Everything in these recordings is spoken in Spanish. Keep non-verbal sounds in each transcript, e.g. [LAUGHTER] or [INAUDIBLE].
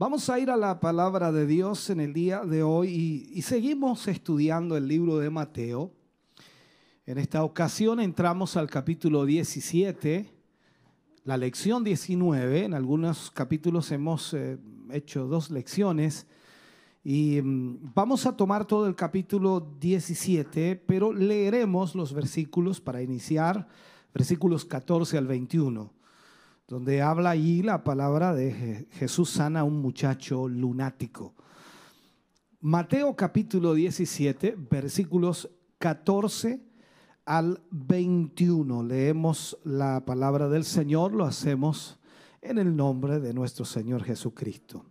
Vamos a ir a la palabra de Dios en el día de hoy y, seguimos estudiando el libro de Mateo. En esta ocasión entramos al capítulo 17, la lección 19. En algunos capítulos hemos eh, hecho dos lecciones y mm, vamos a tomar todo el capítulo 17, pero leeremos los versículos para iniciar, versículos 14 al 21 donde habla ahí la palabra de Jesús sana a un muchacho lunático. Mateo capítulo 17, versículos 14 al 21. Leemos la palabra del Señor, lo hacemos en el nombre de nuestro Señor Jesucristo.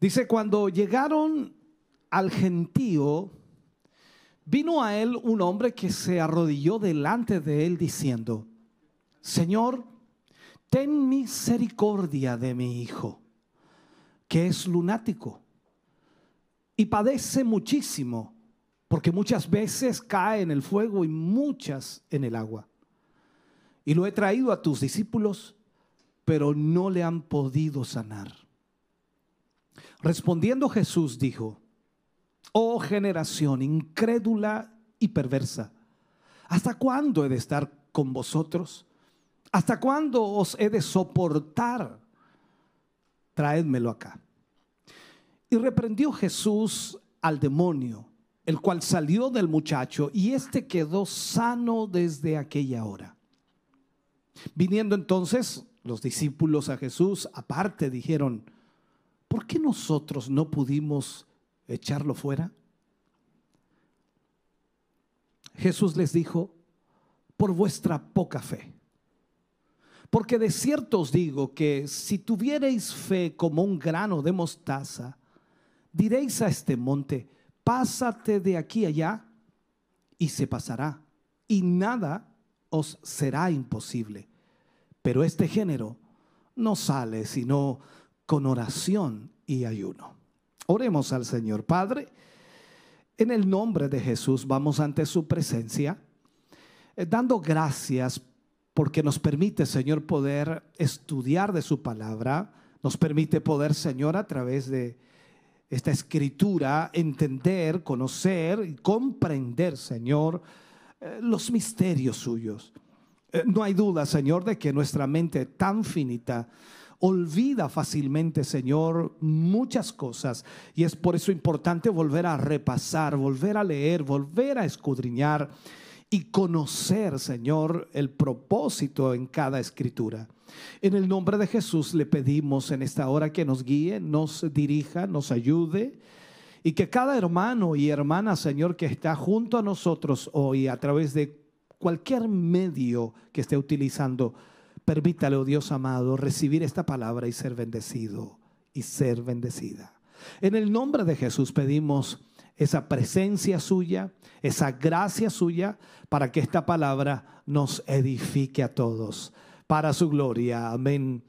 Dice, cuando llegaron al gentío, vino a él un hombre que se arrodilló delante de él diciendo, Señor, ten misericordia de mi hijo, que es lunático y padece muchísimo, porque muchas veces cae en el fuego y muchas en el agua. Y lo he traído a tus discípulos, pero no le han podido sanar. Respondiendo Jesús dijo, oh generación incrédula y perversa, ¿hasta cuándo he de estar con vosotros? ¿Hasta cuándo os he de soportar? Traédmelo acá. Y reprendió Jesús al demonio, el cual salió del muchacho, y éste quedó sano desde aquella hora. Viniendo entonces los discípulos a Jesús, aparte dijeron, ¿por qué nosotros no pudimos echarlo fuera? Jesús les dijo, por vuestra poca fe. Porque de cierto os digo que si tuviereis fe como un grano de mostaza, diréis a este monte, pásate de aquí allá, y se pasará, y nada os será imposible. Pero este género no sale sino con oración y ayuno. Oremos al Señor Padre. En el nombre de Jesús vamos ante su presencia, eh, dando gracias porque nos permite, Señor, poder estudiar de su palabra, nos permite poder, Señor, a través de esta escritura, entender, conocer y comprender, Señor, eh, los misterios suyos. Eh, no hay duda, Señor, de que nuestra mente tan finita olvida fácilmente, Señor, muchas cosas. Y es por eso importante volver a repasar, volver a leer, volver a escudriñar y conocer, Señor, el propósito en cada escritura. En el nombre de Jesús le pedimos en esta hora que nos guíe, nos dirija, nos ayude y que cada hermano y hermana, Señor, que está junto a nosotros hoy a través de cualquier medio que esté utilizando, permítale, oh Dios amado, recibir esta palabra y ser bendecido y ser bendecida. En el nombre de Jesús pedimos esa presencia suya, esa gracia suya, para que esta palabra nos edifique a todos, para su gloria. Amén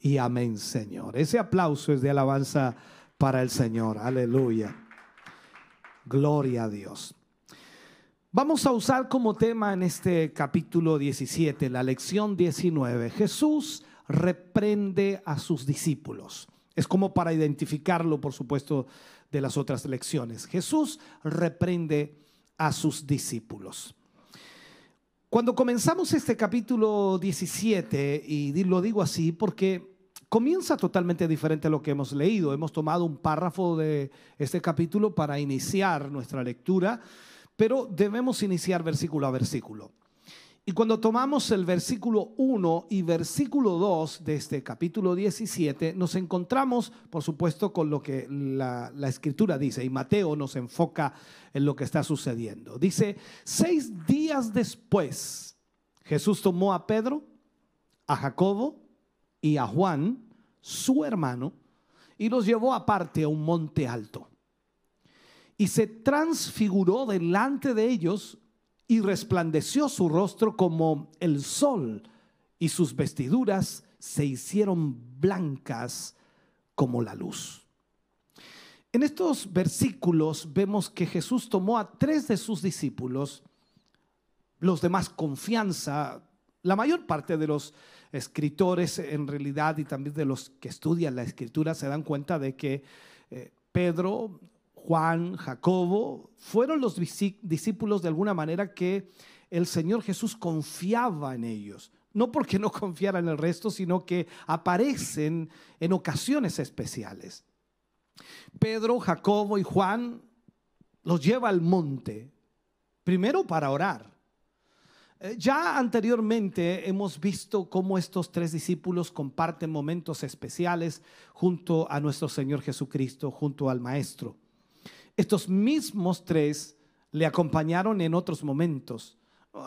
y amén, Señor. Ese aplauso es de alabanza para el Señor. Aleluya. Gloria a Dios. Vamos a usar como tema en este capítulo 17, la lección 19. Jesús reprende a sus discípulos. Es como para identificarlo, por supuesto, de las otras lecciones. Jesús reprende a sus discípulos. Cuando comenzamos este capítulo 17, y lo digo así porque comienza totalmente diferente a lo que hemos leído. Hemos tomado un párrafo de este capítulo para iniciar nuestra lectura, pero debemos iniciar versículo a versículo. Y cuando tomamos el versículo 1 y versículo 2 de este capítulo 17, nos encontramos, por supuesto, con lo que la, escritura dice, y Mateo nos enfoca en lo que está sucediendo. Dice, seis días después, Jesús tomó a Pedro, a Jacobo y a Juan, su hermano, y los llevó aparte a un monte alto. Y se transfiguró delante de ellos y resplandeció su rostro como el sol y sus vestiduras se hicieron blancas como la luz. En estos versículos vemos que Jesús tomó a tres de sus discípulos, los de más confianza, la mayor parte de los escritores en realidad y también de los que estudian la escritura se dan cuenta de que eh, Pedro, Juan, Jacobo fueron los discípulos de alguna manera que el Señor Jesús confiaba en ellos. No porque no confiara en el resto, sino que aparecen en ocasiones especiales. Pedro, Jacobo y Juan los lleva al monte, primero para orar eh, ya anteriormente hemos visto cómo estos tres discípulos comparten momentos especiales junto a nuestro Señor Jesucristo, junto al Maestro. Estos mismos tres le acompañaron en otros momentos.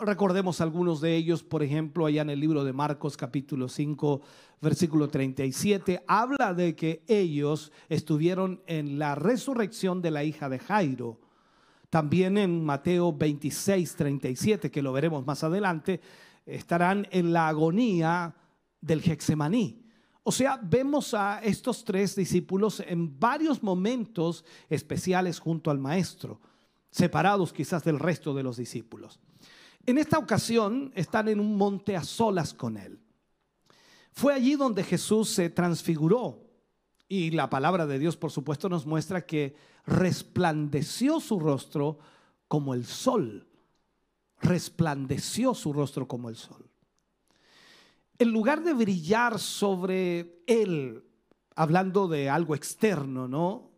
Recordemos algunos de ellos, por ejemplo, allá en el libro de Marcos capítulo 5, versículo 37, habla de que ellos estuvieron en la resurrección de la hija de Jairo también en Mateo 26, 37, que lo veremos más adelante, estarán en la agonía del Hexemaní. O sea, vemos a estos tres discípulos en varios momentos especiales junto al Maestro, separados quizás del resto de los discípulos. En esta ocasión están en un monte a solas con Él. Fue allí donde Jesús se transfiguró y la palabra de Dios, por supuesto, nos muestra que resplandeció su rostro como el sol. Resplandeció su rostro como el sol. En lugar de brillar sobre él, hablando de algo externo, ¿no?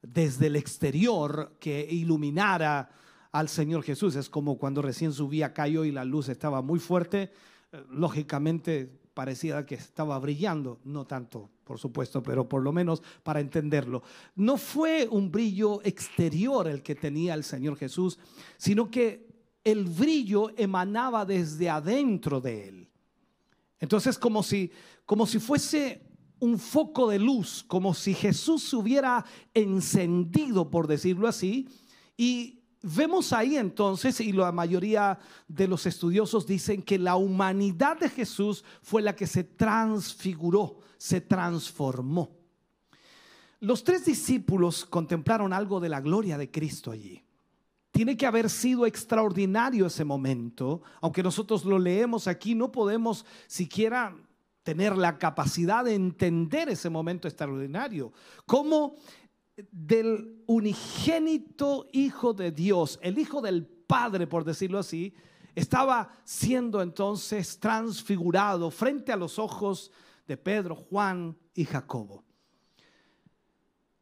Desde el exterior que iluminara al Señor Jesús. Es como cuando recién subía Cayo y la luz estaba muy fuerte. Eh, lógicamente parecía que estaba brillando, no tanto, por supuesto, pero por lo menos para entenderlo. No fue un brillo exterior el que tenía el Señor Jesús, sino que el brillo emanaba desde adentro de él. Entonces, como si, como si fuese un foco de luz, como si Jesús se hubiera encendido, por decirlo así, y Vemos ahí entonces, y la mayoría de los estudiosos dicen que la humanidad de Jesús fue la que se transfiguró, se transformó. Los tres discípulos contemplaron algo de la gloria de Cristo allí. Tiene que haber sido extraordinario ese momento. Aunque nosotros lo leemos aquí, no podemos siquiera tener la capacidad de entender ese momento extraordinario. ¿Cómo del unigénito Hijo de Dios, el Hijo del Padre, por decirlo así, estaba siendo entonces transfigurado frente a los ojos de Pedro, Juan y Jacobo.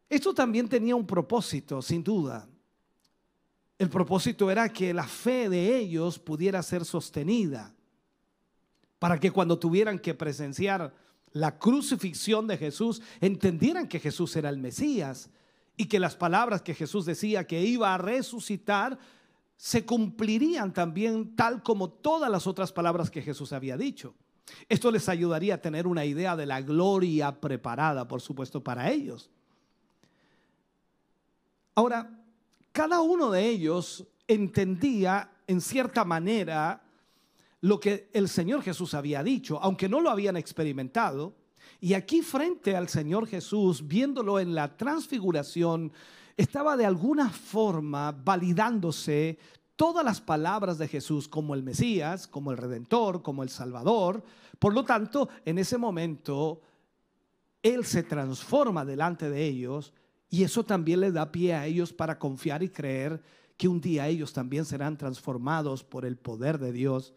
Esto también tenía un propósito, sin duda. El propósito era que la fe de ellos pudiera ser sostenida, para que cuando tuvieran que presenciar la crucifixión de Jesús, entendieran que Jesús era el Mesías y que las palabras que Jesús decía que iba a resucitar se cumplirían también tal como todas las otras palabras que Jesús había dicho. Esto les ayudaría a tener una idea de la gloria preparada, por supuesto, para ellos. Ahora, cada uno de ellos entendía en cierta manera lo que el Señor Jesús había dicho, aunque no lo habían experimentado, y aquí frente al Señor Jesús, viéndolo en la transfiguración, estaba de alguna forma validándose todas las palabras de Jesús como el Mesías, como el Redentor, como el Salvador. Por lo tanto, en ese momento, Él se transforma delante de ellos y eso también le da pie a ellos para confiar y creer que un día ellos también serán transformados por el poder de Dios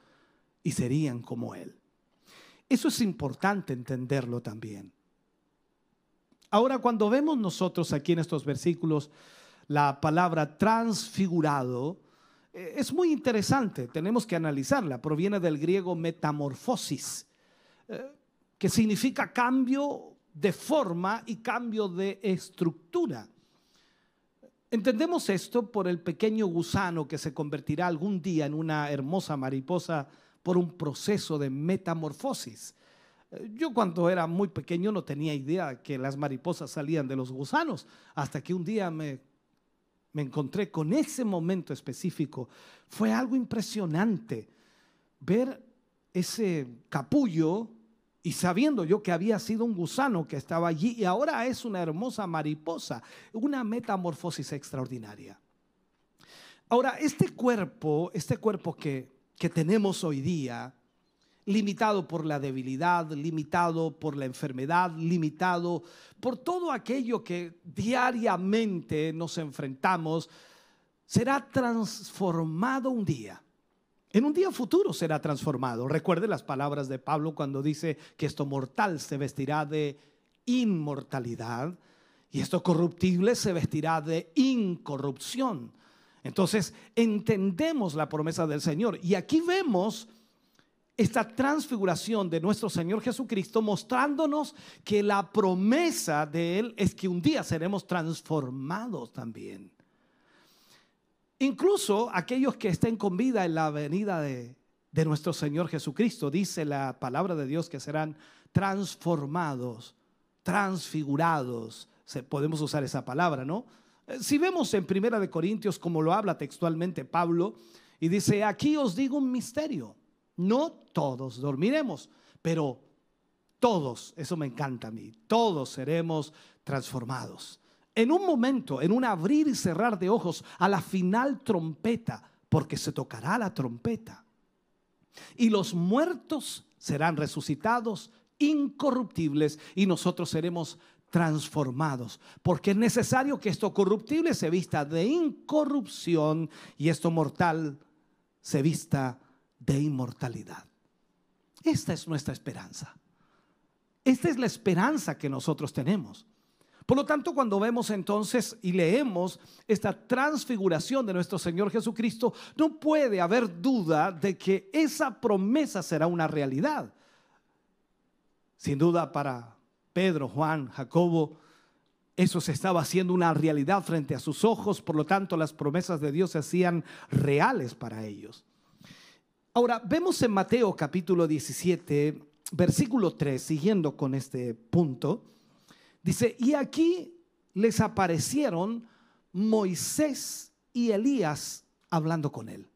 y serían como Él. Eso es importante entenderlo también. Ahora, cuando vemos nosotros aquí en estos versículos la palabra transfigurado, eh, es muy interesante, tenemos que analizarla. Proviene del griego metamorfosis, eh, que significa cambio de forma y cambio de estructura. Entendemos esto por el pequeño gusano que se convertirá algún día en una hermosa mariposa por un proceso de metamorfosis. Yo cuando era muy pequeño no tenía idea que las mariposas salían de los gusanos, hasta que un día me, me encontré con ese momento específico. Fue algo impresionante ver ese capullo y sabiendo yo que había sido un gusano que estaba allí y ahora es una hermosa mariposa, una metamorfosis extraordinaria. Ahora, este cuerpo, este cuerpo que, que tenemos hoy día, limitado por la debilidad, limitado por la enfermedad, limitado por todo aquello que diariamente nos enfrentamos, será transformado un día. En un día futuro será transformado. Recuerde las palabras de Pablo cuando dice que esto mortal se vestirá de inmortalidad y esto corruptible se vestirá de incorrupción. Entonces entendemos la promesa del Señor y aquí vemos esta transfiguración de nuestro Señor Jesucristo mostrándonos que la promesa de Él es que un día seremos transformados también. Incluso aquellos que estén con vida en la venida de, de nuestro Señor Jesucristo, dice la palabra de Dios que serán transformados, transfigurados. Podemos usar esa palabra, ¿no? Eh, si vemos en Primera de Corintios como lo habla textualmente Pablo y dice, aquí os digo un misterio no todos dormiremos, pero todos, eso me encanta a mí, todos seremos transformados. En un momento, en un abrir y cerrar de ojos, a la final trompeta, porque se tocará la trompeta. Y los muertos serán resucitados incorruptibles y nosotros seremos transformados, porque es necesario que esto corruptible se vista de incorrupción y esto mortal se vista de inmortalidad. Esta es nuestra esperanza. Esta es la esperanza que nosotros tenemos. Por lo tanto, cuando vemos entonces y leemos esta transfiguración de nuestro Señor Jesucristo, no puede haber duda de que esa promesa será una realidad. Sin duda para Pedro, Juan, Jacobo, eso se estaba haciendo una realidad frente a sus ojos, por lo tanto las promesas de Dios se hacían reales para ellos. Ahora, vemos en Mateo capítulo 17, versículo 3, siguiendo con este punto, dice, y aquí les aparecieron Moisés y Elías hablando con él.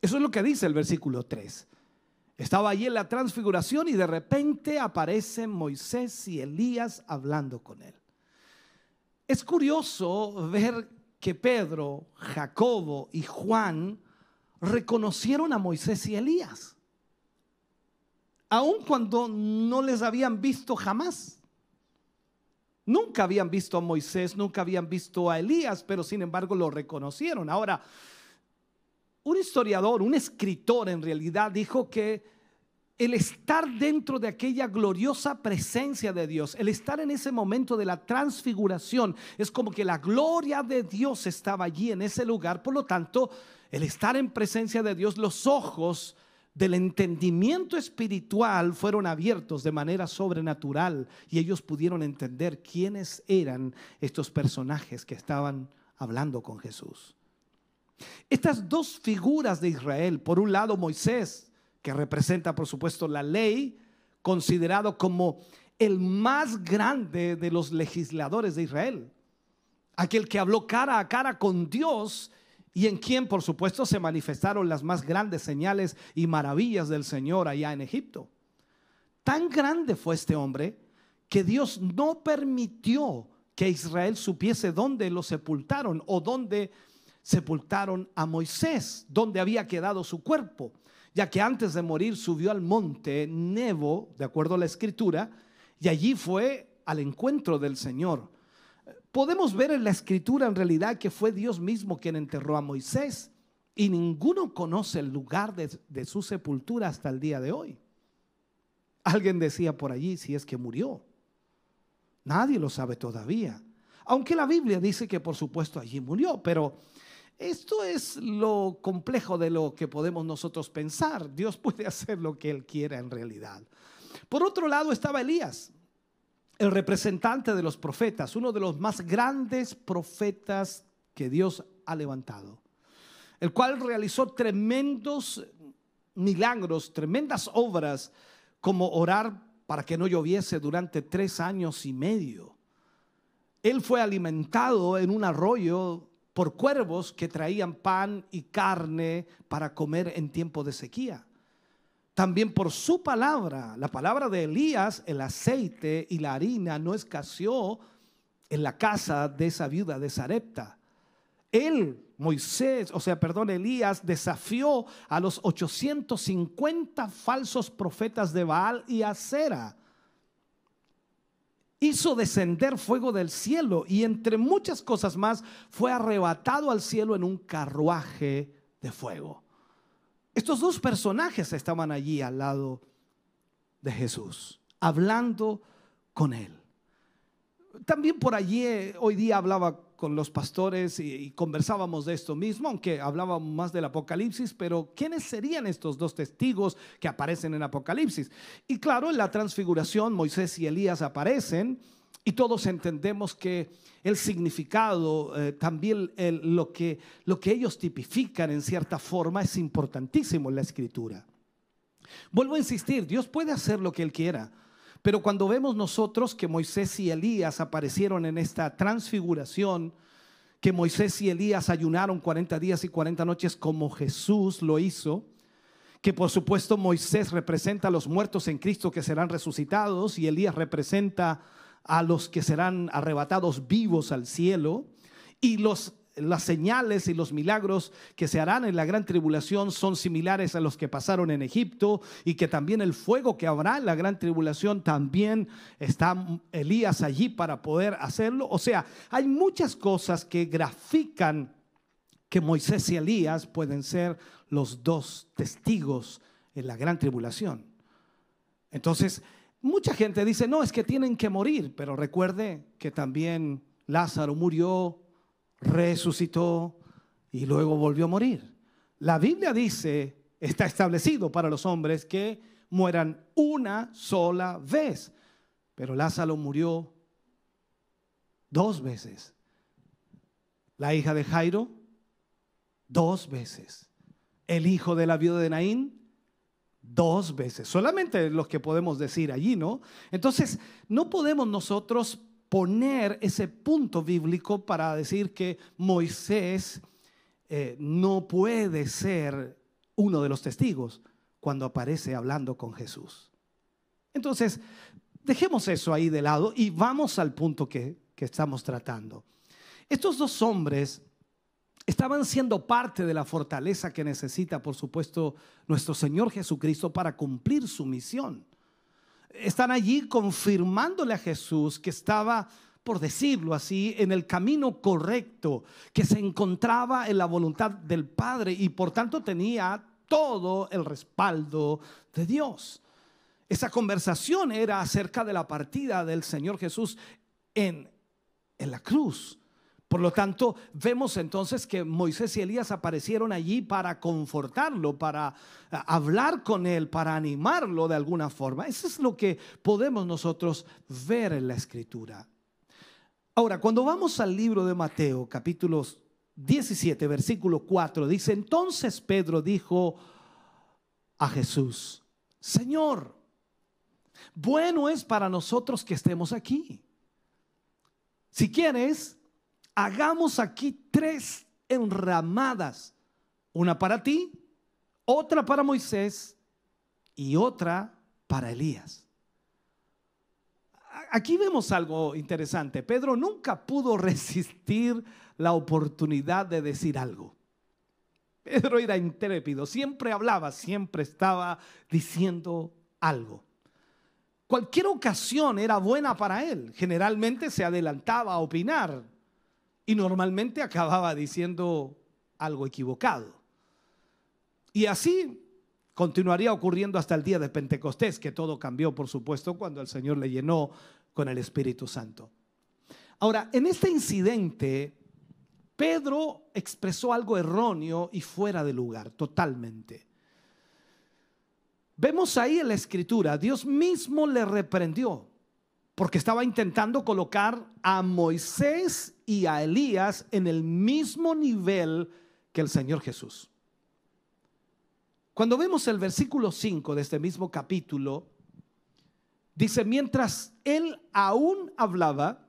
Eso es lo que dice el versículo 3. Estaba allí en la transfiguración y de repente aparecen Moisés y Elías hablando con él. Es curioso ver que Pedro, Jacobo y Juan reconocieron a Moisés y Elías, aun cuando no les habían visto jamás. Nunca habían visto a Moisés, nunca habían visto a Elías, pero sin embargo lo reconocieron. Ahora, un historiador, un escritor en realidad dijo que el estar dentro de aquella gloriosa presencia de Dios, el estar en ese momento de la transfiguración, es como que la gloria de Dios estaba allí en ese lugar. Por lo tanto, el estar en presencia de Dios, los ojos del entendimiento espiritual fueron abiertos de manera sobrenatural y ellos pudieron entender quiénes eran estos personajes que estaban hablando con Jesús. Estas dos figuras de Israel, por un lado Moisés, que representa por supuesto la ley, considerado como el más grande de los legisladores de Israel, aquel que habló cara a cara con Dios y en quien por supuesto se manifestaron las más grandes señales y maravillas del Señor allá en Egipto. Tan grande fue este hombre que Dios no permitió que Israel supiese dónde lo sepultaron o dónde sepultaron a Moisés, dónde había quedado su cuerpo, ya que antes de morir subió al monte Nebo, de acuerdo a la escritura, y allí fue al encuentro del Señor podemos ver en la escritura en realidad que fue Dios mismo quien enterró a Moisés y ninguno conoce el lugar de, su sepultura hasta el día de hoy. Alguien decía por allí si es que murió. Nadie lo sabe todavía. Aunque la Biblia dice que por supuesto allí murió, pero esto es lo complejo de lo que podemos nosotros pensar. Dios puede [LAUGHS] hacer lo que Él quiera en realidad. Por otro lado estaba Elías el representante de los profetas, uno de los más grandes profetas que Dios ha levantado, el cual realizó tremendos milagros, tremendas obras como orar para que no lloviese durante tres años y medio. Él fue alimentado en un arroyo por cuervos que traían pan y carne para comer en tiempo de sequía. También por su palabra, la palabra de Elías, el aceite y la harina no escaseó en la casa de esa viuda de Sarepta. Él, Moisés, o sea, perdón, Elías desafió a los 850 falsos profetas de Baal y Acera. Hizo descender fuego del cielo y entre muchas cosas más fue arrebatado al cielo en un carruaje de fuego. Estos dos personajes estaban allí al lado de Jesús, hablando con él. También por allí eh, hoy día hablaba con los pastores y, conversábamos de esto mismo, aunque hablábamos más del Apocalipsis, pero ¿quiénes serían estos dos testigos que aparecen en Apocalipsis? Y claro, en la transfiguración Moisés y Elías aparecen y todos entendemos que el significado, eh, también lo, que, lo que ellos tipifican en cierta forma es importantísimo en la escritura. Vuelvo a insistir, Dios puede hacer lo que Él quiera, pero cuando vemos nosotros que Moisés y Elías aparecieron en esta transfiguración, que Moisés y Elías ayunaron 40 días y 40 noches como Jesús lo hizo, que por supuesto Moisés representa a los muertos en Cristo que serán resucitados y Elías representa a los que serán arrebatados vivos al cielo y los las señales y los milagros que se harán en la gran tribulación son similares a los que pasaron en Egipto y que también el fuego que habrá en la gran tribulación también está Elías allí para poder hacerlo. O sea, hay muchas cosas que grafican que Moisés y Elías pueden ser los dos testigos en la gran tribulación. Entonces, Mucha gente dice, no, es que tienen que morir, pero recuerde que también Lázaro murió, resucitó y luego volvió a morir. La Biblia dice, está establecido para los hombres que mueran una sola vez, pero Lázaro murió dos veces. La hija de Jairo, dos veces. El hijo de la viuda de Naín, dos veces, solamente los que podemos decir allí, ¿no? Entonces, no podemos nosotros poner ese punto bíblico para decir que Moisés eh, no puede ser uno de los testigos cuando aparece hablando con Jesús. Entonces, dejemos eso ahí de lado y vamos al punto que, que estamos tratando. Estos dos hombres estaban siendo parte de la fortaleza que necesita, por supuesto, nuestro Señor Jesucristo para cumplir su misión. Están allí confirmándole a Jesús que estaba, por decirlo así, en el camino correcto, que se encontraba en la voluntad del Padre y por tanto tenía todo el respaldo de Dios. Esa conversación era acerca de la partida del Señor Jesús en, en la cruz por lo tanto, vemos entonces que Moisés y Elías aparecieron allí para confortarlo, para eh, hablar con él, para animarlo de alguna forma. Eso es lo que podemos nosotros ver en la escritura. Ahora, cuando vamos al libro de Mateo, capítulos 17, versículo 4, dice, entonces Pedro dijo a Jesús, Señor, bueno es para nosotros que estemos aquí. Si quieres, hagamos aquí tres enramadas, una para ti, otra para Moisés y otra para Elías. Aquí vemos algo interesante. Pedro nunca pudo [LAUGHS] resistir la oportunidad de decir algo. Pedro era intrépido, siempre hablaba, siempre estaba diciendo algo. Cualquier ocasión era buena para él. Generalmente se adelantaba a opinar, y normalmente acababa diciendo algo equivocado. Y así continuaría ocurriendo hasta el día de Pentecostés, que todo cambió, por supuesto, cuando el Señor le llenó con el Espíritu Santo. Ahora, en este incidente, Pedro expresó algo erróneo y fuera de lugar, totalmente. Vemos ahí en la escritura, Dios mismo le reprendió porque estaba intentando colocar a Moisés y a Elías en el mismo nivel que el Señor Jesús. Cuando vemos el versículo 5 de este mismo capítulo, Dice, mientras él aún hablaba,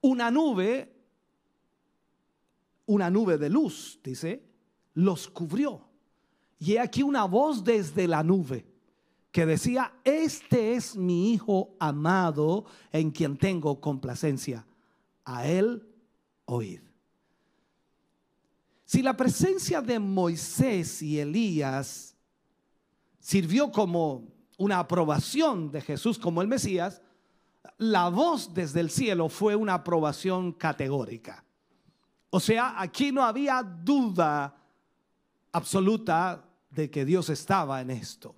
una nube, una nube de luz, dice, los cubrió. Y he aquí una voz desde la nube que decía, este es mi Hijo amado en quien tengo complacencia. A él oíd. Si la presencia de Moisés y Elías sirvió como una aprobación de Jesús como el Mesías, la voz desde el cielo fue una aprobación categórica. O sea, aquí no había duda absoluta de que Dios estaba en esto.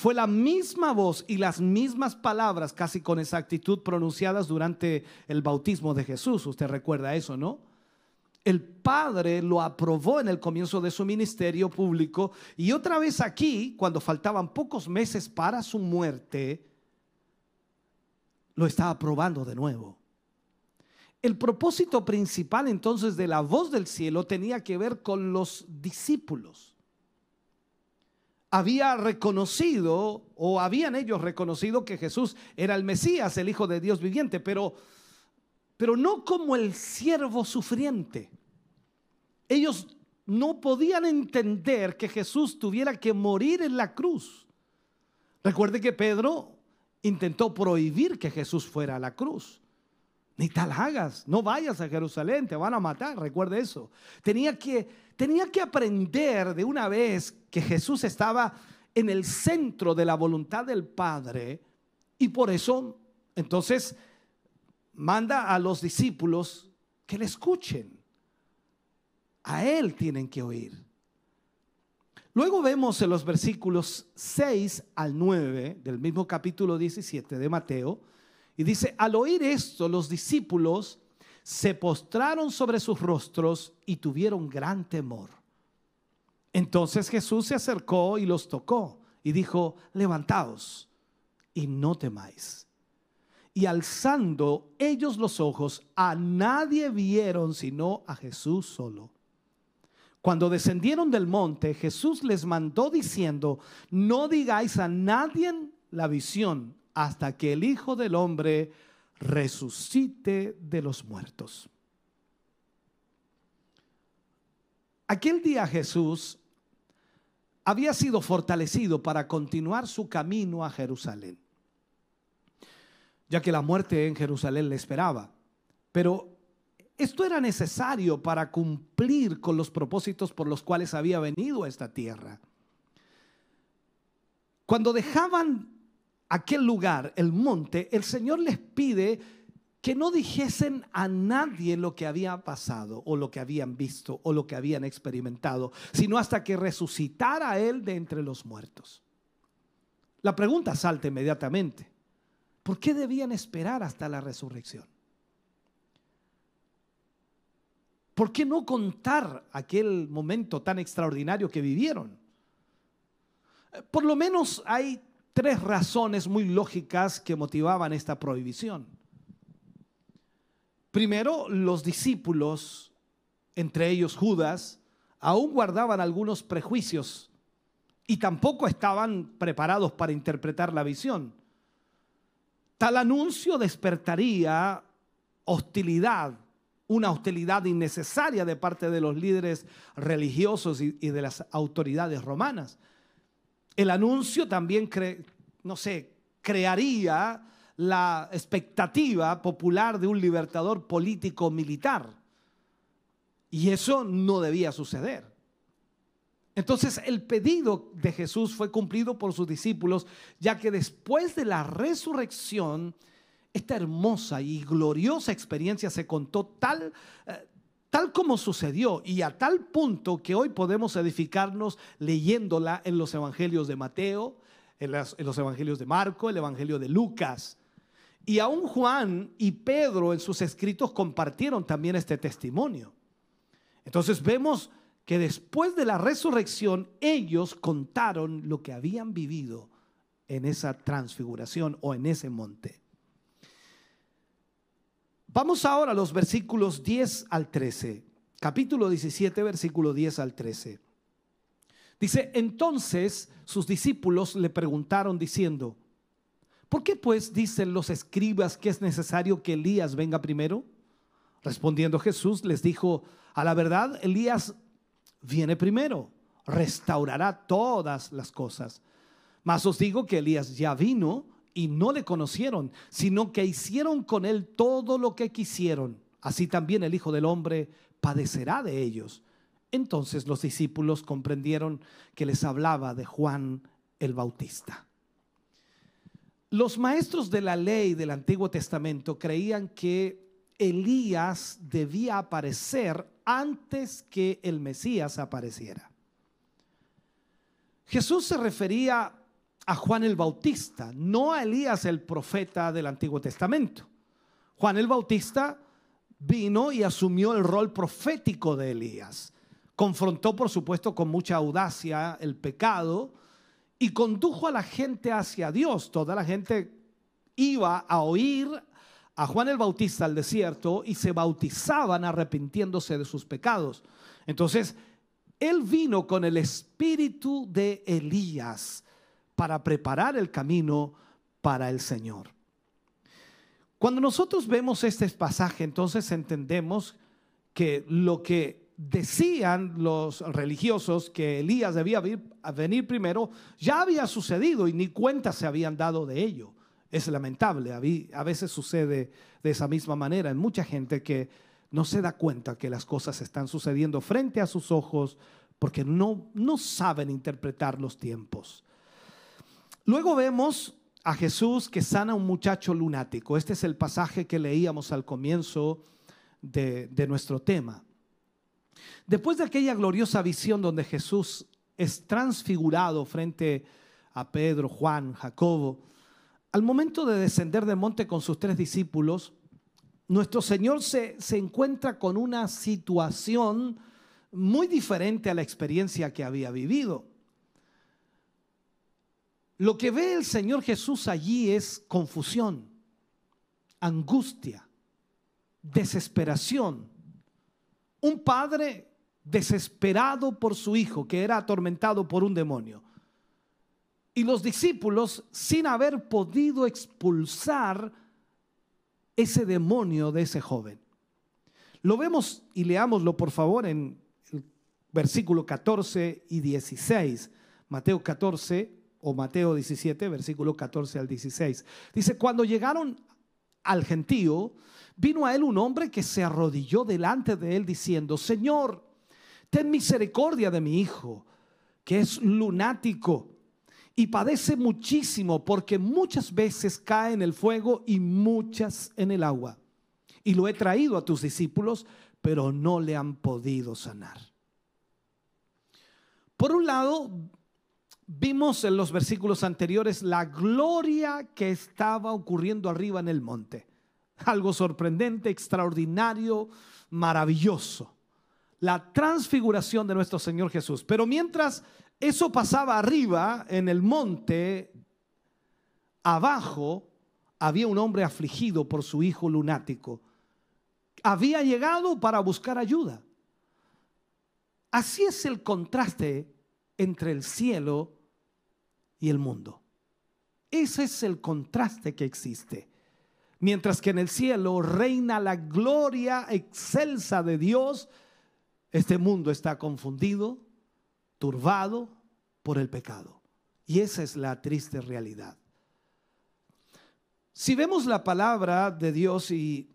Fue la misma voz y las mismas palabras, casi con exactitud, pronunciadas durante el bautismo de Jesús. Usted recuerda eso, ¿no? El Padre lo aprobó en el comienzo de su ministerio público y otra vez aquí, cuando faltaban pocos meses para su muerte, lo está aprobando de nuevo. El propósito principal entonces de la voz del cielo tenía que ver con los discípulos. Había reconocido o habían ellos reconocido que Jesús era el Mesías, el Hijo de Dios viviente, pero pero no como el siervo sufriente. Ellos no podían entender que Jesús tuviera que morir en la cruz. Recuerde que Pedro intentó prohibir que Jesús fuera a la cruz. Ni tal hagas, no vayas a Jerusalén, te van a matar, recuerde eso. Tenía que, tenía que aprender de una vez que Jesús estaba en el centro de la voluntad del Padre y por eso entonces manda a los discípulos que le escuchen. A Él tienen que oír. Luego vemos en los versículos 6 al 9 del mismo capítulo 17 de Mateo, y dice, al oír esto, los discípulos se postraron sobre sus rostros y tuvieron gran temor. Entonces Jesús se acercó y los tocó y dijo, levantaos y no temáis y alzando ellos los ojos, a nadie vieron sino a Jesús solo. Cuando descendieron del monte, Jesús les mandó diciendo, no digáis a nadie la visión hasta que el Hijo del Hombre resucite de los muertos. Aquel día Jesús había sido fortalecido para continuar su camino a Jerusalén ya que la muerte en Jerusalén le esperaba. Pero esto era necesario para cumplir con los propósitos por los cuales había venido a esta tierra. Cuando dejaban aquel lugar, el monte, el Señor les pide que no dijesen a nadie lo que había pasado o lo que habían visto o lo que habían experimentado, sino hasta que resucitara Él de entre los muertos. La pregunta salta inmediatamente. ¿Por qué debían esperar hasta la resurrección? ¿Por qué no contar aquel momento tan extraordinario que vivieron? Por lo menos hay tres razones muy lógicas que motivaban esta prohibición. Primero, los discípulos, entre ellos Judas, aún guardaban algunos prejuicios y tampoco estaban preparados para interpretar la visión. Tal anuncio despertaría hostilidad, una hostilidad innecesaria de parte de los líderes religiosos y, de las autoridades romanas. El anuncio también, no sé, crearía la expectativa popular de un libertador político militar. Y eso no debía suceder. Entonces el pedido de Jesús fue cumplido por sus discípulos, ya que después de la resurrección, esta hermosa y gloriosa experiencia se contó tal, eh, tal como sucedió y a tal punto que hoy podemos edificarnos leyéndola en los evangelios de Mateo, en, los evangelios de Marco, el evangelio de Lucas. Y aún Juan y Pedro en sus escritos compartieron también este testimonio. Entonces vemos que después de la resurrección ellos contaron lo que habían vivido en esa transfiguración o en ese monte. Vamos ahora a los versículos 10 al 13. Capítulo 17, versículo 10 al 13. Dice, entonces sus discípulos le preguntaron diciendo, ¿Por qué pues dicen los escribas que es necesario que Elías venga primero? Respondiendo Jesús les dijo, a la verdad, Elías viene primero, restaurará todas las cosas. Mas os digo que Elías ya vino y no le conocieron, sino que hicieron con él todo lo que quisieron. Así también el Hijo del Hombre padecerá de ellos. Entonces los discípulos comprendieron que les hablaba de Juan el Bautista. Los maestros de la ley del Antiguo Testamento creían que Elías debía aparecer antes que el Mesías apareciera. Jesús se refería a Juan el Bautista, no a Elías el profeta del Antiguo Testamento. Juan el Bautista vino y asumió el rol profético de Elías. Confrontó, por supuesto, con mucha audacia el pecado y condujo a la gente hacia Dios. Toda la gente iba a oír a Juan el Bautista al desierto y se bautizaban arrepintiéndose de sus pecados. Entonces, él vino con el espíritu de Elías para preparar el camino para el Señor. Cuando nosotros vemos este pasaje, entonces entendemos que lo que decían los religiosos que Elías debía venir primero, ya había sucedido y ni cuenta se habían dado de ello. Es lamentable, a veces sucede de esa misma manera en mucha gente que no se da cuenta que las cosas están sucediendo frente a sus ojos porque no, no saben interpretar los tiempos. Luego vemos a Jesús que sana a un muchacho lunático. Este es el pasaje que leíamos al comienzo de, nuestro tema. Después de aquella gloriosa visión donde Jesús es transfigurado frente a Pedro, Juan, Jacobo, al momento de descender del monte con sus tres discípulos, nuestro Señor se, se, encuentra con una situación muy diferente a la experiencia que había vivido. Lo que ve el Señor Jesús allí es confusión, angustia, desesperación. Un padre desesperado por su hijo que era atormentado por un demonio. Y los discípulos, sin haber podido expulsar ese demonio de ese joven. Lo vemos y leámoslo por favor en el versículo 14 y 16. Mateo 14, o Mateo 17, versículo 14 al 16. Dice, cuando llegaron al gentío, vino a él un hombre que se arrodilló delante de él diciendo, Señor, ten misericordia de mi hijo, que es lunático y padece muchísimo porque muchas veces cae en el fuego y muchas en el agua. Y lo he traído a tus discípulos, pero no le han podido sanar. Por un lado, Vimos en los versículos anteriores la gloria que estaba ocurriendo arriba en el monte. Algo sorprendente, extraordinario, maravilloso. La transfiguración de nuestro Señor Jesús. Pero mientras eso pasaba arriba en el monte, abajo había un hombre afligido por su hijo lunático. Había llegado para buscar ayuda. Así es el contraste entre el cielo y el mundo. Ese es el contraste que existe. Mientras que en el cielo reina la gloria excelsa de Dios, este mundo está confundido, turbado por el pecado. Y esa es la triste realidad. Si vemos la palabra de Dios y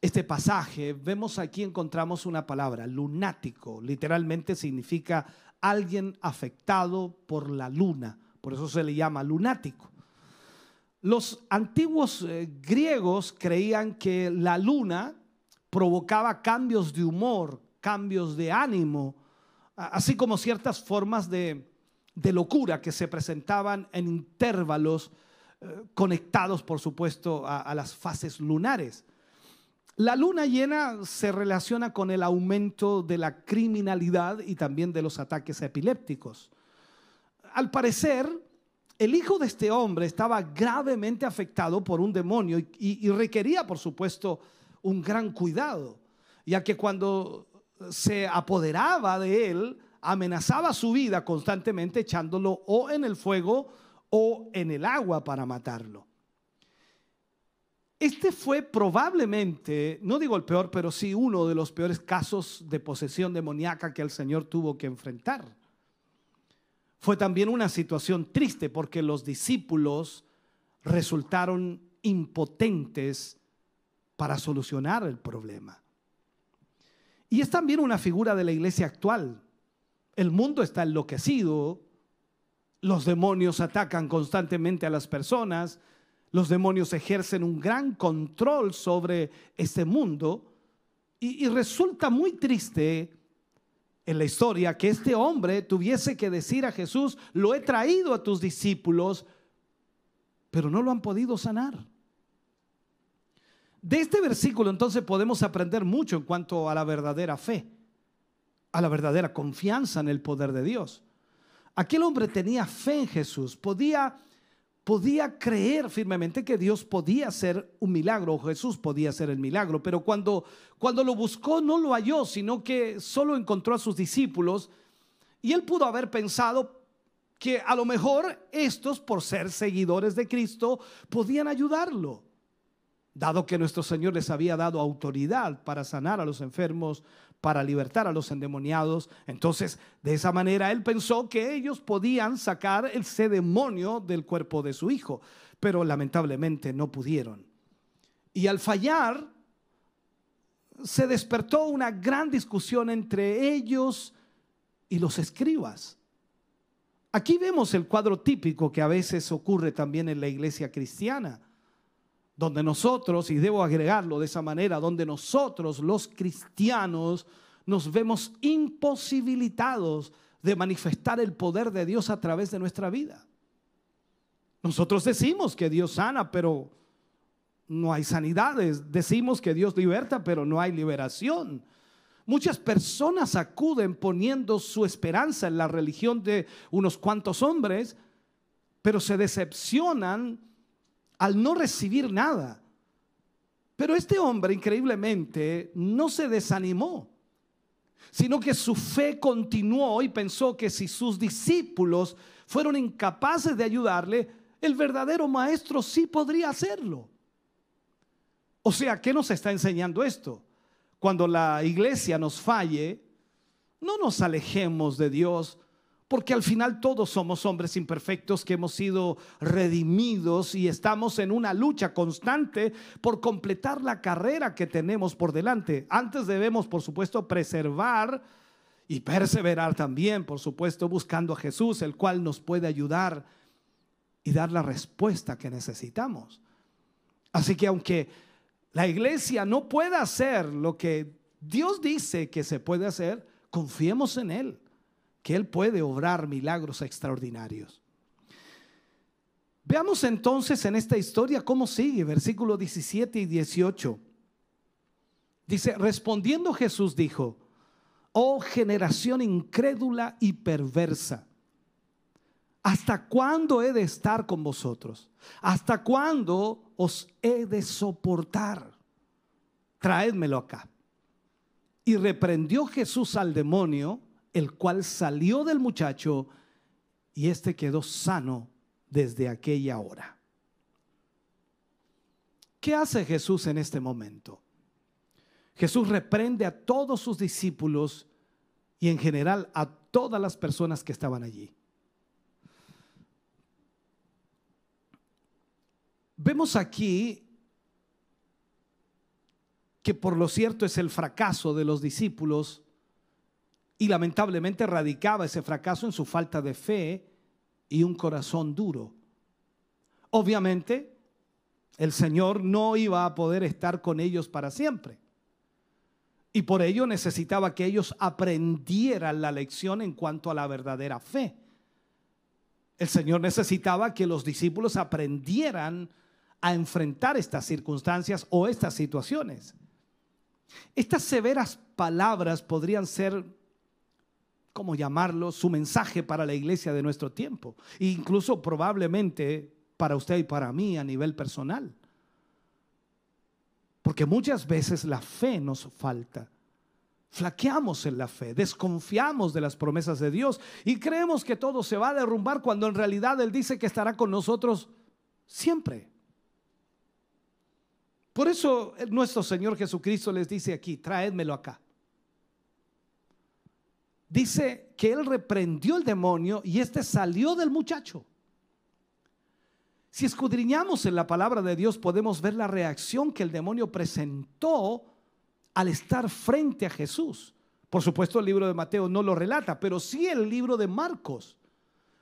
este pasaje, vemos aquí encontramos una palabra, lunático, literalmente significa alguien afectado por la luna por eso se le llama lunático. Los antiguos eh, griegos creían que la luna provocaba cambios de humor, cambios de ánimo, así como ciertas formas de, locura que se presentaban en intervalos eh, conectados, por supuesto, a las fases lunares. La luna llena se relaciona con el aumento de la criminalidad y también de los ataques epilépticos al parecer, el hijo de este hombre estaba gravemente afectado por un demonio y, requería, por supuesto, un gran cuidado, ya que cuando se apoderaba de él, amenazaba su vida constantemente echándolo o en el fuego o en el agua para matarlo. Este fue probablemente, no digo el peor, pero sí uno de los peores casos de posesión demoníaca que el Señor tuvo que enfrentar. Fue también una situación triste porque los discípulos resultaron impotentes para solucionar el problema. Y es también una figura de la iglesia actual. El mundo está enloquecido, los demonios atacan constantemente a las personas, los demonios ejercen un gran control sobre este mundo y, resulta muy triste en la historia que este hombre tuviese que decir a Jesús, lo he traído a tus discípulos, pero no lo han podido sanar. De este versículo entonces podemos aprender mucho en cuanto a la verdadera fe, a la verdadera confianza en el poder de Dios. Aquel hombre tenía fe en Jesús, podía, podía creer firmemente que Dios podía hacer un milagro, Jesús podía hacer el milagro, pero cuando, cuando lo buscó no lo halló, sino que solo encontró a sus discípulos y él pudo haber pensado que a lo mejor estos, por ser seguidores de Cristo, podían ayudarlo. Dado que nuestro Señor les había dado autoridad para sanar a los enfermos, para libertar a los endemoniados. Entonces, de esa manera, él pensó que ellos podían sacar ese demonio del cuerpo de su hijo, pero lamentablemente no pudieron. Y al fallar, se despertó una gran discusión entre ellos y los escribas. Aquí vemos el cuadro típico que a veces ocurre también en la iglesia cristiana donde nosotros, y debo agregarlo de esa manera, donde nosotros los cristianos nos vemos imposibilitados de manifestar el poder de Dios a través de nuestra vida. Nosotros decimos que Dios sana, pero no hay sanidades. Decimos que Dios liberta, pero no hay liberación. Muchas personas acuden poniendo su esperanza en la religión de unos cuantos hombres, pero se decepcionan al no recibir nada. Pero este hombre increíblemente no se desanimó, sino que su fe continuó y pensó que si sus discípulos fueron incapaces de ayudarle, el verdadero maestro sí podría hacerlo. O sea, ¿qué nos está enseñando esto? Cuando la iglesia nos falle, no nos alejemos de Dios, porque al final todos somos hombres imperfectos que hemos sido redimidos y estamos en una lucha constante por completar la carrera que tenemos por delante. Antes debemos, por supuesto, preservar y perseverar también, por supuesto, buscando a Jesús, el cual nos puede ayudar y dar la respuesta que necesitamos. Así que aunque la iglesia no pueda hacer lo que Dios dice que se puede hacer, confiemos en Él que Él puede obrar milagros extraordinarios. Veamos entonces en esta historia cómo sigue, versículos 17 y 18. Dice, respondiendo Jesús dijo, oh generación incrédula y perversa, ¿hasta cuándo he de estar con vosotros? ¿Hasta cuándo os he de soportar? Traédmelo acá. Y reprendió Jesús al demonio el cual salió del muchacho y éste quedó sano desde aquella hora. ¿Qué hace Jesús en este momento? Jesús reprende a todos sus discípulos y en general a todas las personas que estaban allí. Vemos aquí que por lo cierto es el fracaso de los discípulos y lamentablemente radicaba ese fracaso en su falta de fe y un corazón duro. Obviamente, el Señor no iba a poder estar con ellos para siempre. Y por ello necesitaba que ellos aprendieran la lección en cuanto a la verdadera fe. El Señor necesitaba que los discípulos aprendieran a enfrentar estas circunstancias o estas situaciones. Estas severas palabras podrían ser ¿cómo llamarlo?, su mensaje para la iglesia de nuestro tiempo. E incluso probablemente para usted y para mí a nivel personal. Porque muchas veces la fe nos falta. Flaqueamos en la fe, desconfiamos de las promesas de Dios y creemos que todo se va a derrumbar cuando en realidad Él dice que estará con nosotros siempre. Por eso nuestro Señor Jesucristo les dice aquí, traédmelo acá. Dice que él reprendió el demonio y este salió del muchacho. Si escudriñamos en la palabra de Dios, podemos ver la reacción que el demonio presentó al estar frente a Jesús. Por supuesto, el libro de Mateo no lo relata, pero sí el libro de Marcos.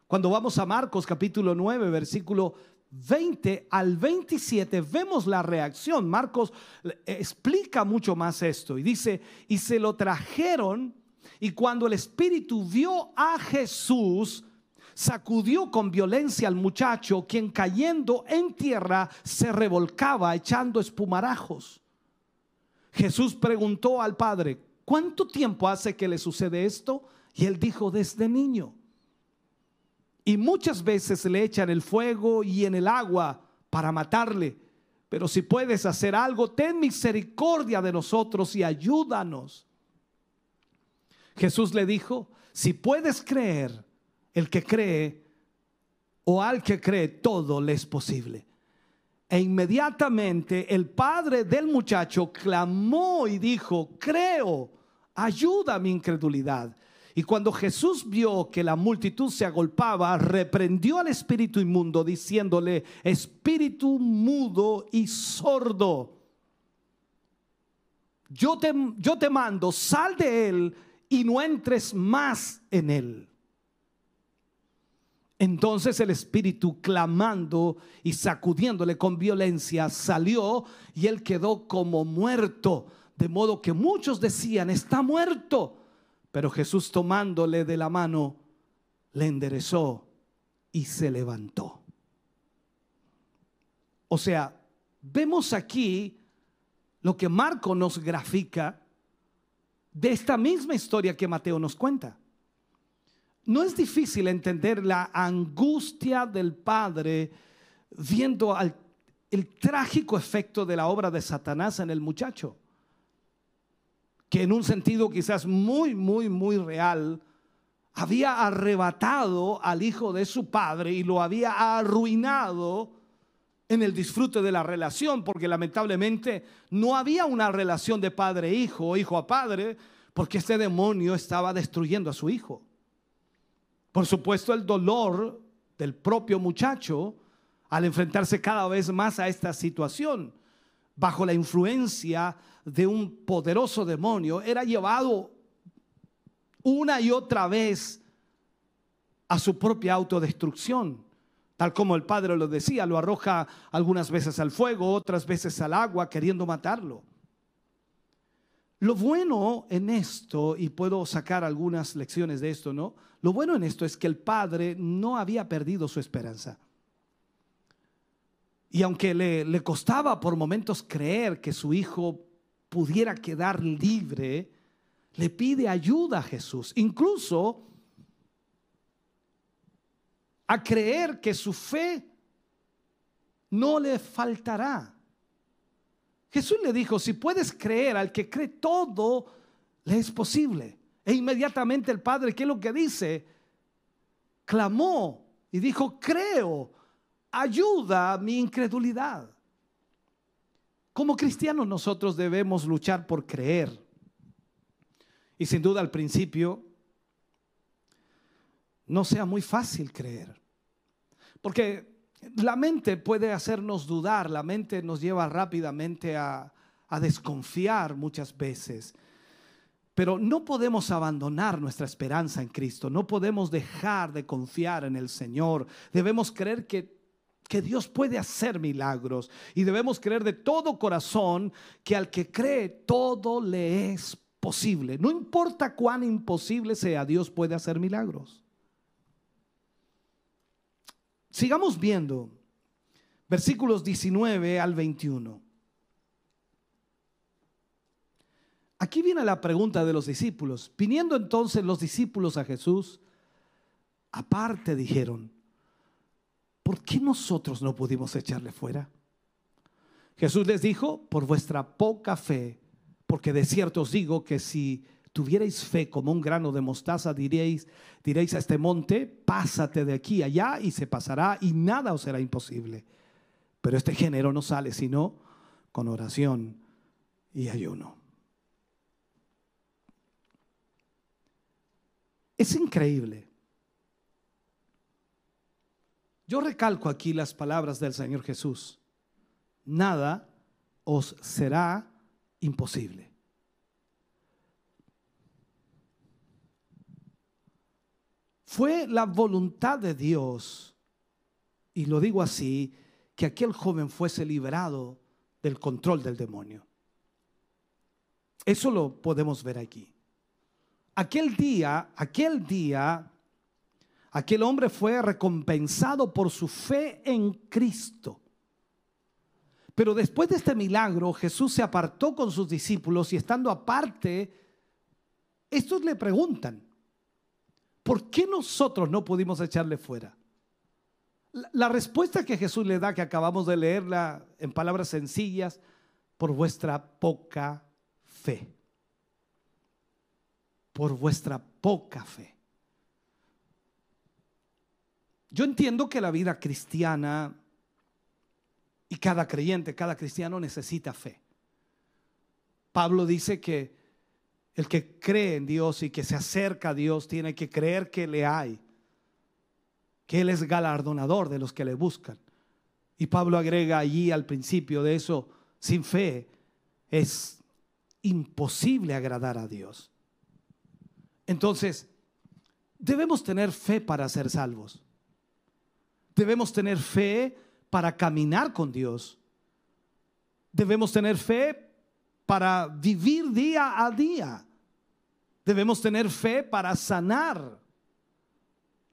Cuando vamos a Marcos capítulo 9, versículo 20 al 27 vemos la reacción. Marcos explica mucho más esto y dice, y se lo trajeron y cuando el espíritu vio a Jesús, sacudió con violencia al muchacho, quien cayendo en tierra se revolcaba echando espumarajos. Jesús preguntó al padre, ¿cuánto tiempo hace que le sucede esto? Y él dijo, desde niño. Y muchas veces le echan el fuego y en el agua para matarle. Pero si puedes hacer algo, ten misericordia de nosotros y ayúdanos. Jesús le dijo, si puedes creer, el que cree o al que cree, todo le es posible. E inmediatamente el padre del muchacho clamó y dijo, creo, ayuda a mi incredulidad. Y cuando Jesús vio que la multitud se agolpaba, reprendió al espíritu inmundo diciéndole, espíritu mudo y sordo, yo te, yo te mando, sal de él y no entres más en él. Entonces el espíritu clamando y sacudiéndole con violencia salió y él quedó como muerto, de modo que muchos decían, está muerto. Pero Jesús tomándole de la mano, le enderezó y se levantó. O sea, vemos aquí lo que Marco nos grafica de esta misma historia que Mateo nos cuenta. No es difícil entender la angustia del Padre viendo el trágico efecto de la obra de Satanás en el muchacho que en un sentido quizás muy, muy, muy real, había arrebatado al hijo de su padre y lo había arruinado en el disfrute de la relación, porque lamentablemente no había una relación de padre-hijo o hijo a padre, porque este demonio estaba destruyendo a su hijo. Por supuesto, el dolor del propio muchacho al enfrentarse cada vez más a esta situación, bajo la influencia de un poderoso demonio, era llevado una y otra vez a su propia autodestrucción. Tal como el padre lo decía, lo arroja algunas veces al fuego, otras veces al agua, queriendo matarlo. Lo bueno en esto, y puedo sacar algunas lecciones de esto, ¿no? Lo bueno en esto es que el padre no había perdido su esperanza. Y aunque le, le costaba por momentos creer que su hijo pudiera quedar libre, le pide ayuda a Jesús, incluso a creer que su fe no le faltará. Jesús le dijo, si puedes creer al que cree todo, le es posible. E inmediatamente el Padre, ¿qué es lo que dice? Clamó y dijo, creo, ayuda a mi incredulidad. Como cristianos nosotros debemos luchar por creer. Y sin duda al principio no sea muy fácil creer. Porque la mente puede hacernos dudar, la mente nos lleva rápidamente a, desconfiar muchas veces. Pero no podemos abandonar nuestra esperanza en Cristo, no podemos dejar de confiar en el Señor. Debemos creer que Dios puede hacer milagros y debemos creer de todo corazón que al que cree todo le es posible. No importa cuán imposible sea, Dios puede hacer milagros. Sigamos viendo versículos 19 al 21. Aquí viene la pregunta de los discípulos. Viniendo entonces los discípulos a Jesús, aparte dijeron, ¿por qué nosotros no pudimos echarle fuera? Jesús les dijo, por vuestra poca fe, porque de cierto os digo que si tuvierais fe como un grano de mostaza, diréis, diréis a este monte, pásate de aquí allá y se pasará y nada os será imposible. Pero este género no sale sino con oración y ayuno. Es increíble. Yo recalco aquí las palabras del Señor Jesús. Nada os será imposible. Fue la voluntad de Dios, y lo digo así, que aquel joven fuese liberado del control del demonio. Eso lo podemos ver aquí. Aquel día, aquel día, aquel hombre fue recompensado por su fe en Cristo. Pero después de este milagro, Jesús se apartó con sus discípulos y estando aparte, estos le preguntan, ¿por qué nosotros no pudimos echarle fuera? La respuesta que Jesús le da, que acabamos de leerla en palabras sencillas, por vuestra poca fe. Por vuestra poca fe. Yo entiendo que la vida cristiana y cada creyente, cada cristiano necesita fe. Pablo dice que el que cree en Dios y que se acerca a Dios tiene que creer que le hay, que Él es galardonador de los que le buscan. Y Pablo agrega allí al principio de eso, sin fe es imposible agradar a Dios. Entonces, debemos tener fe para ser salvos. Debemos tener fe para caminar con Dios. Debemos tener fe para vivir día a día. Debemos tener fe para sanar.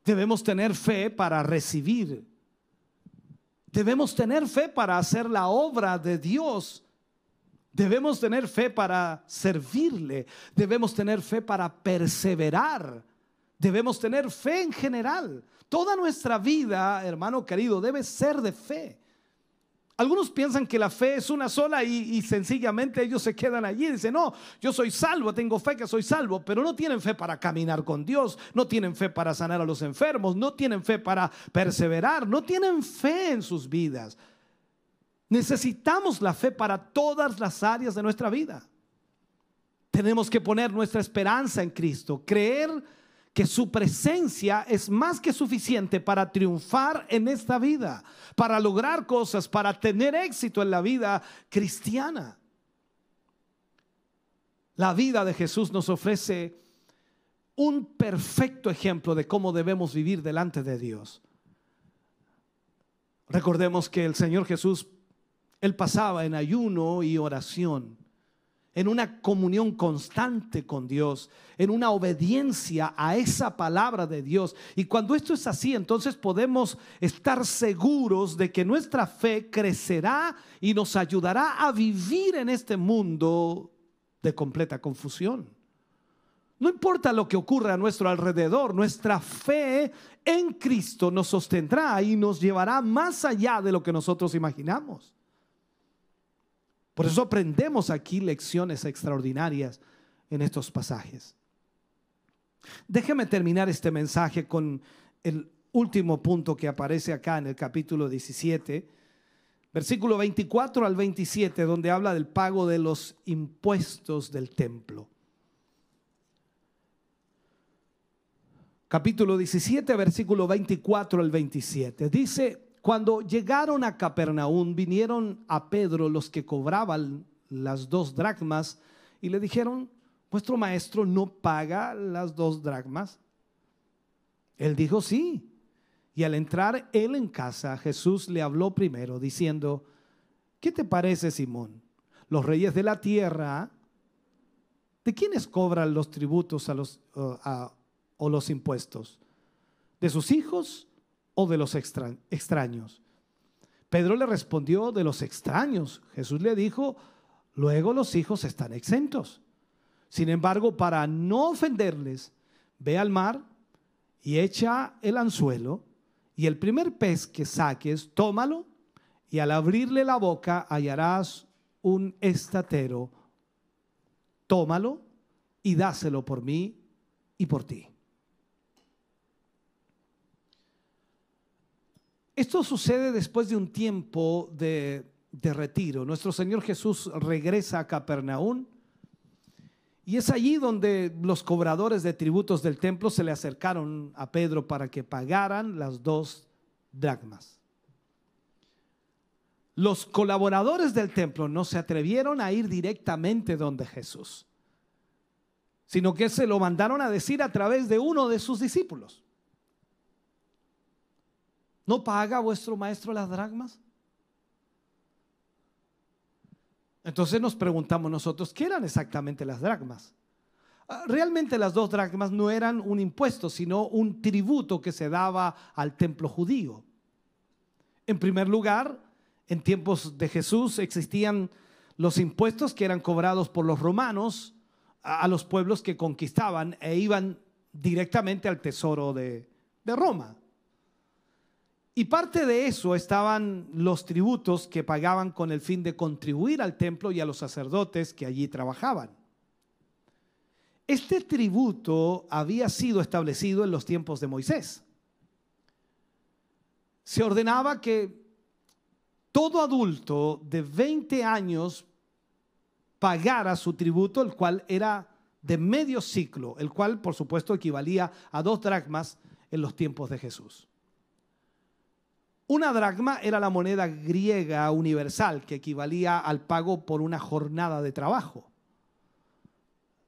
Debemos tener fe para recibir. Debemos tener fe para hacer la obra de Dios. Debemos tener fe para servirle. Debemos tener fe para perseverar. Debemos tener fe en general. Toda nuestra vida, hermano querido, debe ser de fe. Algunos piensan que la fe es una sola y, sencillamente ellos se quedan allí y dicen, no, yo soy salvo, tengo fe que soy salvo, pero no tienen fe para caminar con Dios, no tienen fe para sanar a los enfermos, no tienen fe para perseverar, no tienen fe en sus vidas. Necesitamos la fe para todas las áreas de nuestra vida. Tenemos que poner nuestra esperanza en Cristo, creer que su presencia es más que suficiente para triunfar en esta vida, para lograr cosas, para tener éxito en la vida cristiana. La vida de Jesús nos ofrece un perfecto ejemplo de cómo debemos vivir delante de Dios. Recordemos que el Señor Jesús, Él pasaba en ayuno y oración en una comunión constante con Dios, en una obediencia a esa palabra de Dios. Y cuando esto es así, entonces podemos estar seguros de que nuestra fe crecerá y nos ayudará a vivir en este mundo de completa confusión. No importa lo que ocurra a nuestro alrededor, nuestra fe en Cristo nos sostendrá y nos llevará más allá de lo que nosotros imaginamos. Por eso aprendemos aquí lecciones extraordinarias en estos pasajes. Déjeme terminar este mensaje con el último punto que aparece acá en el capítulo 17, versículo 24 al 27, donde habla del pago de los impuestos del templo. Capítulo 17, versículo 24 al 27. Dice, cuando llegaron a Capernaum, vinieron a Pedro los que cobraban las dos dracmas y le dijeron, vuestro maestro no paga las dos dracmas. Él dijo, sí. Y al entrar él en casa, Jesús le habló primero diciendo, ¿qué te parece, Simón? Los reyes de la tierra, ¿de quiénes cobran los tributos a los, o los impuestos? ¿De sus hijos o de los extraños? Pedro le respondió, de los extraños. Jesús le dijo, luego los hijos están exentos. Sin embargo, para no ofenderles, ve al mar y echa el anzuelo y el primer pez que saques, tómalo y al abrirle la boca hallarás un estatero. Tómalo y dáselo por mí y por ti. Esto sucede después de un tiempo de retiro. Nuestro Señor Jesús regresa a Capernaum y es allí donde los cobradores de tributos del templo se le acercaron a Pedro para que pagaran las dos dracmas. Los colaboradores del templo no se atrevieron a ir directamente donde Jesús, sino que se lo mandaron a decir a través de uno de sus discípulos. ¿No paga vuestro maestro las dracmas? Entonces nos preguntamos nosotros, ¿qué eran exactamente las dracmas? Ah, realmente las dos dracmas no eran un impuesto, sino un tributo que se daba al templo judío. En primer lugar, en tiempos de Jesús existían los impuestos que eran cobrados por los romanos a los pueblos que conquistaban e iban directamente al tesoro de, de Roma. Y parte de eso estaban los tributos que pagaban con el fin de contribuir al templo y a los sacerdotes que allí trabajaban. Este tributo había sido establecido en los tiempos de Moisés. Se ordenaba que todo adulto de 20 años pagara su tributo, el cual era de medio ciclo, el cual por supuesto equivalía a dos dracmas en los tiempos de Jesús. Una dracma era la moneda griega universal que equivalía al pago por una jornada de trabajo.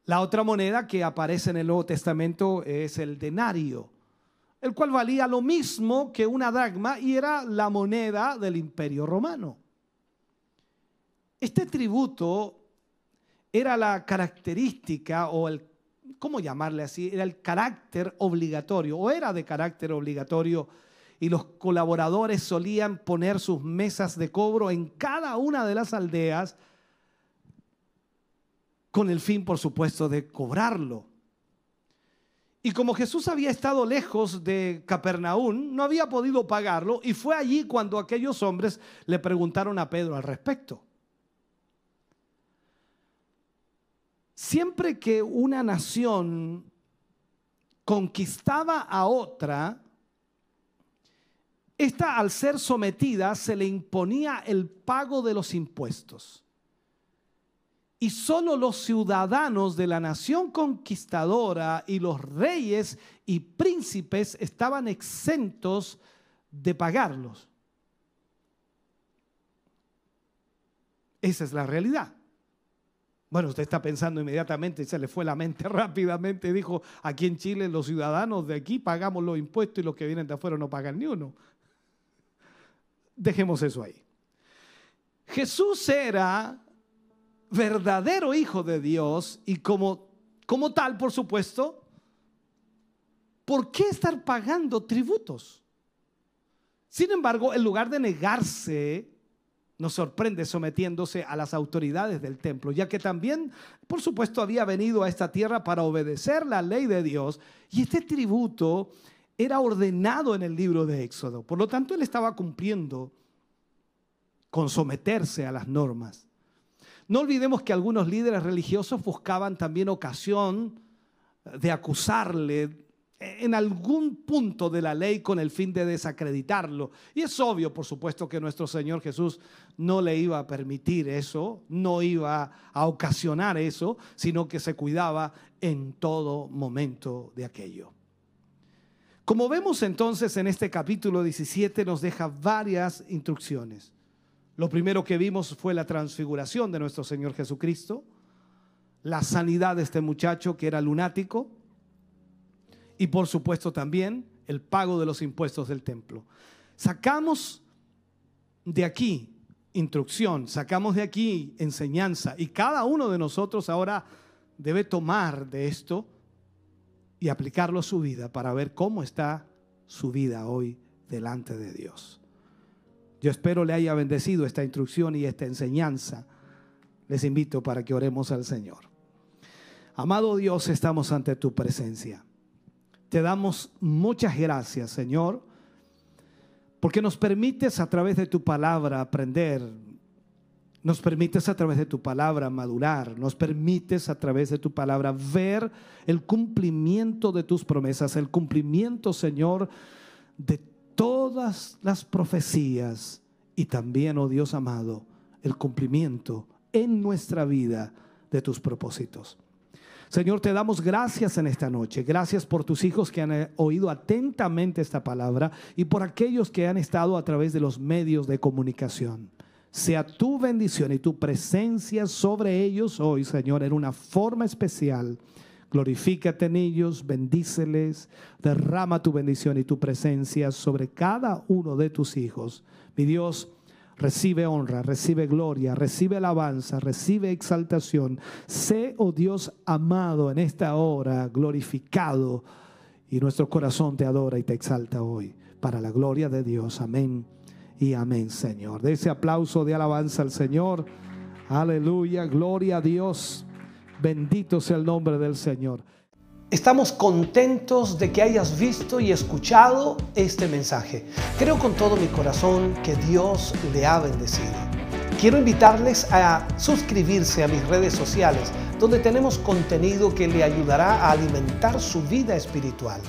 La otra moneda que aparece en el Nuevo Testamento es el denario, el cual valía lo mismo que una dracma y era la moneda del imperio romano. Este tributo era la característica o el, ¿cómo llamarle así? Era el carácter obligatorio o era de carácter obligatorio y los colaboradores solían poner sus mesas de cobro en cada una de las aldeas con el fin, por supuesto, de cobrarlo. Y como Jesús había estado lejos de Capernaum, no había podido pagarlo y fue allí cuando aquellos hombres le preguntaron a Pedro al respecto. Siempre que una nación conquistaba a otra, esta, al ser sometida, se le imponía el pago de los impuestos. Y solo los ciudadanos de la nación conquistadora y los reyes y príncipes estaban exentos de pagarlos. Esa es la realidad. Bueno, usted está pensando inmediatamente, se le fue la mente [LAUGHS] rápidamente, dijo, aquí en Chile los ciudadanos de aquí pagamos los impuestos y los que vienen de afuera no pagan ni uno. Dejemos eso ahí. Jesús era verdadero hijo de Dios y como, como tal, por supuesto, ¿por qué estar pagando tributos? Sin embargo, en lugar de negarse, nos sorprende sometiéndose a las autoridades del templo, ya que también, por supuesto, había venido a esta tierra para obedecer la ley de Dios. Y este tributo era ordenado en el libro de Éxodo. Por lo tanto, él estaba cumpliendo con someterse a las normas. No olvidemos que algunos líderes religiosos buscaban también ocasión de acusarle en algún punto de la ley con el fin de desacreditarlo. Y es obvio, por supuesto, que nuestro Señor Jesús no le iba a permitir eso, no iba a ocasionar eso, sino que se cuidaba en todo momento de aquello. Como vemos entonces en este capítulo 17 nos deja varias instrucciones. Lo primero que vimos fue la transfiguración de nuestro Señor Jesucristo, la sanidad de este muchacho que era lunático y por supuesto también el pago de los impuestos del templo. Sacamos de aquí instrucción, sacamos de aquí enseñanza y cada uno de nosotros ahora debe tomar de esto y aplicarlo a su vida para ver cómo está su vida hoy delante de Dios. Yo espero le haya bendecido esta instrucción y esta enseñanza. Les invito para que oremos al Señor. Amado Dios, estamos ante tu presencia. Te damos muchas gracias, Señor, porque nos permites a través de tu palabra aprender, nos permites a través de tu palabra madurar, nos permites a través de tu palabra ver el cumplimiento de tus promesas, el cumplimiento, Señor, de todas las profecías y también, oh Dios amado, el cumplimiento en nuestra vida de tus propósitos. Señor, te damos gracias en esta noche. Gracias por tus hijos que han eh, oído atentamente esta palabra y por aquellos que han estado a través de los medios de comunicación. Sea tu bendición y tu presencia sobre ellos hoy, Señor, en una forma especial. Glorifícate en ellos, bendíceles, derrama tu bendición y tu presencia sobre cada uno de tus hijos. Mi Dios, recibe honra, recibe gloria, recibe alabanza, recibe exaltación. Sé, oh Dios amado, en esta hora glorificado y nuestro corazón te adora y te exalta hoy para la gloria de Dios. Amén y amén, Señor. De ese aplauso de alabanza al Señor. Aleluya, gloria a Dios. Bendito sea el nombre del Señor. Estamos contentos de que hayas visto y escuchado este mensaje. Creo con todo mi corazón que Dios le ha bendecido. Quiero invitarles a suscribirse a mis redes sociales, donde tenemos contenido que le ayudará a alimentar su vida espiritual.